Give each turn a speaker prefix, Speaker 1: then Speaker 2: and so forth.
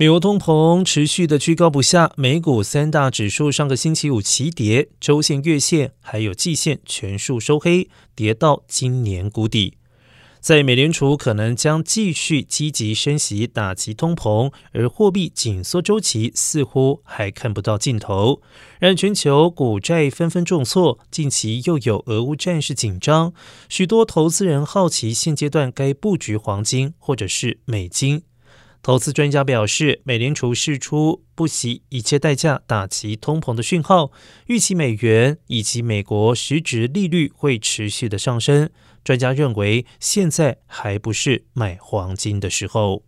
Speaker 1: 美国通膨持续的居高不下，美股三大指数上个星期五齐跌，周线、月线还有季线全数收黑，跌到今年谷底。在美联储可能将继续积极升息打击通膨，而货币紧缩周期似乎还看不到尽头，让全球股债纷纷重挫。近期又有俄乌战事紧张，许多投资人好奇现阶段该布局黄金或者是美金。投资专家表示，美联储释出不惜一切代价打击通膨的讯号，预期美元以及美国实质利率会持续的上升。专家认为，现在还不是买黄金的时候。